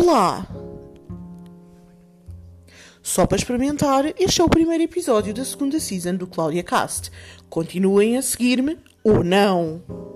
Olá! Só para experimentar, este é o primeiro episódio da segunda season do Cláudia Cast. Continuem a seguir-me ou não!